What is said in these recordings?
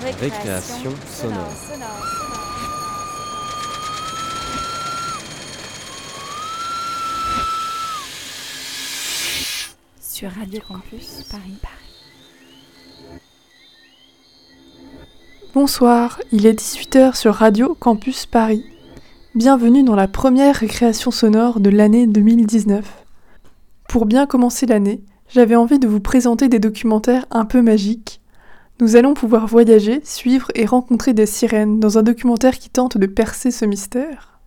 Récréation, sonore. Sur Radio Campus Paris. Bonsoir, il est 18h sur Radio Campus Paris. Bienvenue dans la première récréation sonore de l'année 2019. Pour bien commencer l'année, j'avais envie de vous présenter des documentaires un peu magiques. Nous allons pouvoir voyager, suivre et rencontrer des sirènes dans un documentaire qui tente de percer ce mystère.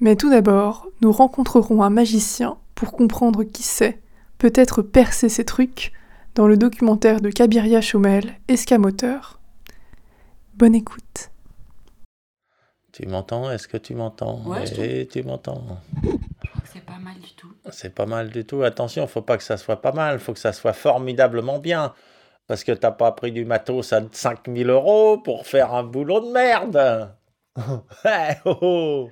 Mais tout d'abord, nous rencontrerons un magicien pour comprendre qui c'est, peut-être percer ces trucs, dans le documentaire de Kabiria Chomel, Escamoteur. Bonne écoute. Tu m'entends? Est-ce que tu m'entends? Ouais, tu m'entends? C'est pas mal du tout. C'est pas mal du tout. Attention, faut pas que ça soit pas mal, faut que ça soit formidablement bien. Parce que t'as pas pris du matos à 5000 euros pour faire un boulot de merde. Oh, oh.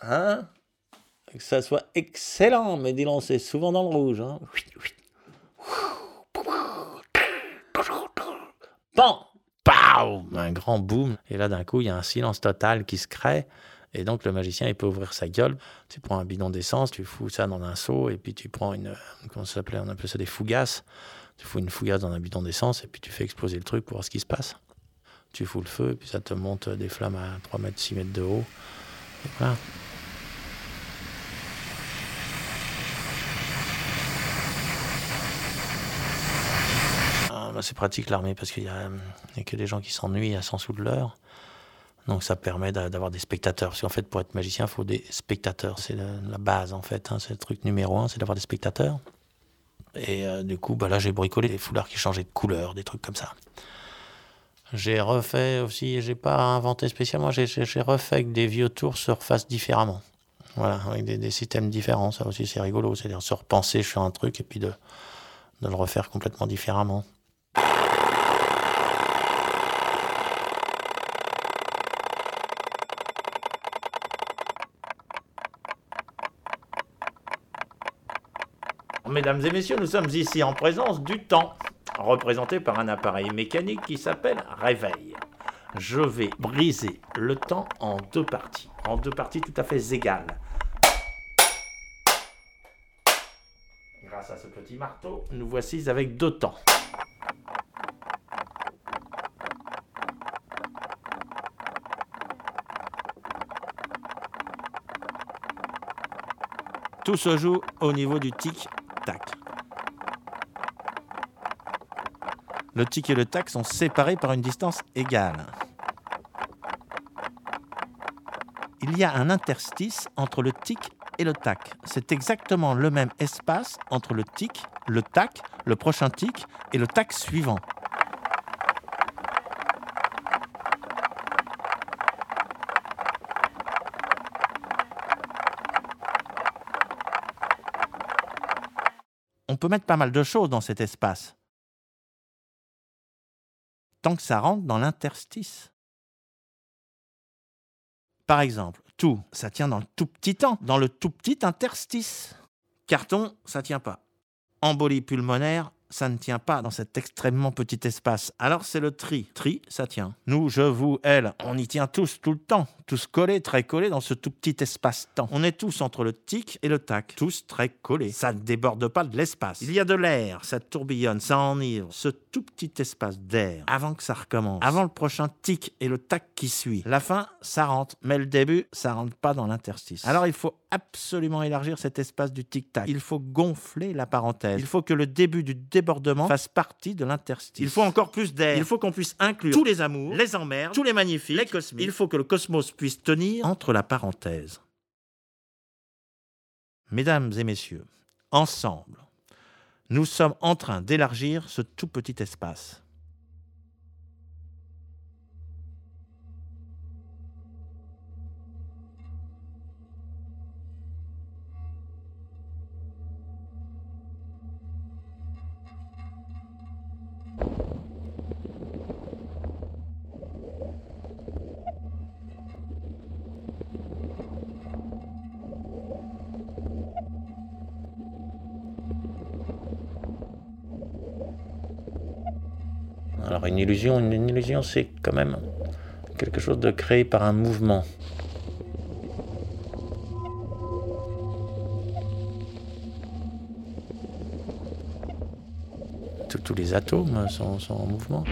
Hein? Que ça soit excellent, mais dis donc, c'est souvent dans le rouge. Hein. Bon, Pow un grand boom. Et là, d'un coup, il y a un silence total qui se crée. Et donc, le magicien, il peut ouvrir sa gueule. Tu prends un bidon d'essence, tu fous ça dans un seau, et puis tu prends une. Comment ça s'appelait? On appelait ça des fougasses. Tu fous une fougasse dans un bidon d'essence, et puis tu fais exploser le truc pour voir ce qui se passe. Tu fous le feu, et puis ça te monte des flammes à 3 mètres, 6 mètres de haut. Ah, bah, c'est pratique l'armée parce qu'il n'y a, que des gens qui s'ennuient à 100 sous de l'heure. Donc ça permet d'a- d'avoir des spectateurs. Parce qu'en fait, pour être magicien, il faut des spectateurs. C'est la, la base, en fait. hein. C'est le truc numéro un, c'est d'avoir des spectateurs. Et euh, du coup, bah, là, j'ai bricolé des foulards qui changeaient de couleur, des trucs comme ça. J'ai refait aussi, j'ai pas inventé spécialement, j'ai- refait avec des vieux tours se refassent différemment. Voilà, avec des, systèmes différents. Ça aussi, c'est rigolo. C'est-à-dire se repenser sur un truc et puis de le refaire complètement différemment. Mesdames et messieurs, nous sommes ici en présence du temps, représenté par un appareil mécanique qui s'appelle réveil. Je vais briser le temps en deux parties, en deux parties tout à fait égales. Grâce à ce petit marteau, nous voici avec deux temps. Tout se joue au niveau du Le tic et le tac sont séparés par une distance égale. Il y a un interstice entre le tic et le tac. C'est exactement le même espace entre le tic, le tac, le prochain tic et le tac suivant. Peut mettre pas mal de choses dans cet espace. Tant que ça rentre dans l'interstice. Par exemple, tout, ça tient dans le tout petit temps, dans le tout petit interstice. Carton, ça tient pas. Embolie pulmonaire, ça ne tient pas dans cet extrêmement petit espace. Alors c'est le tri. Tri, ça tient. Nous, je, vous, elle, on y tient tous tout le temps. Tous collés, très collés dans ce tout petit espace-temps. On est tous entre le tic et le tac. Tous très collés. Ça ne déborde pas de l'espace. Il y a de l'air, ça tourbillonne, ça enivre. Ce tout petit espace d'air. Avant que ça recommence. Avant le prochain tic et le tac qui suit. La fin, ça rentre. Mais le début, ça rentre pas dans l'interstice. Alors il faut absolument élargir cet espace du tic-tac. Il faut gonfler la parenthèse. Il faut que le début du débordement fasse partie de l'interstice. Il faut encore plus d'air. Il faut qu'on puisse inclure tous les amours, les emmerdes, tous les magnifiques, les cosmiques. Il faut que le cosmos puisse tenir entre la parenthèse. Mesdames et messieurs, ensemble, nous sommes en train d'élargir ce tout petit espace. Alors une illusion, une illusion, c'est quand même quelque chose de créé par un mouvement. tous les atomes sont, en mouvement.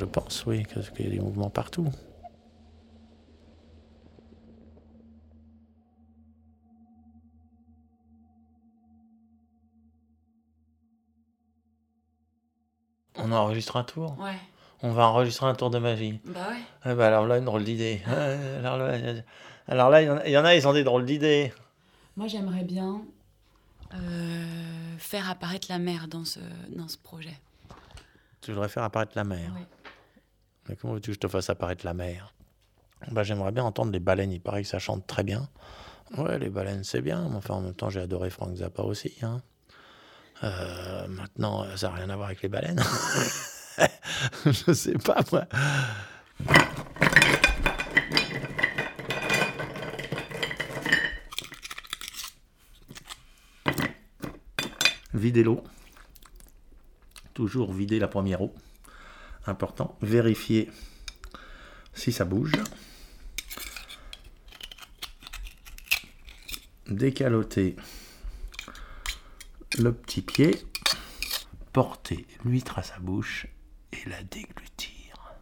Je pense, oui, qu'il y a des mouvements partout. On enregistre un tour? Ouais. On va enregistrer un tour de magie. Bah ouais. Eh ben alors là, une drôle d'idée. alors là, alors là, il y, en a, ils ont des drôles d'idées. Moi, j'aimerais bien euh, faire apparaître la mer dans ce, dans ce projet. Tu voudrais faire apparaître la mer? Oui. Comment veux-tu que je te fasse apparaître la mer? Bah, J'aimerais bien entendre les baleines. Il paraît que ça chante très bien. Ouais, les baleines, c'est bien. Mais enfin, en même temps, j'ai adoré Frank Zappa aussi. Hein. Euh, maintenant, ça n'a rien à voir avec les baleines. je sais pas, moi. Vider l'eau. Toujours vider la première eau important. Vérifier si ça bouge. Décaloter le petit pied. Porter l'huître à sa bouche et la déglutir.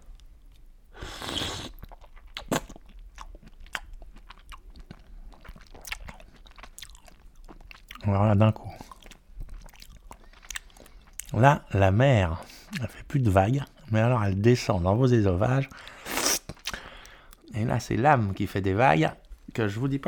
Voilà d'un coup. Là, la mer, elle fait plus de vagues mais alors elle descend dans vos ésophages. Et là, c'est l'âme qui fait des vagues, que je vous dis pas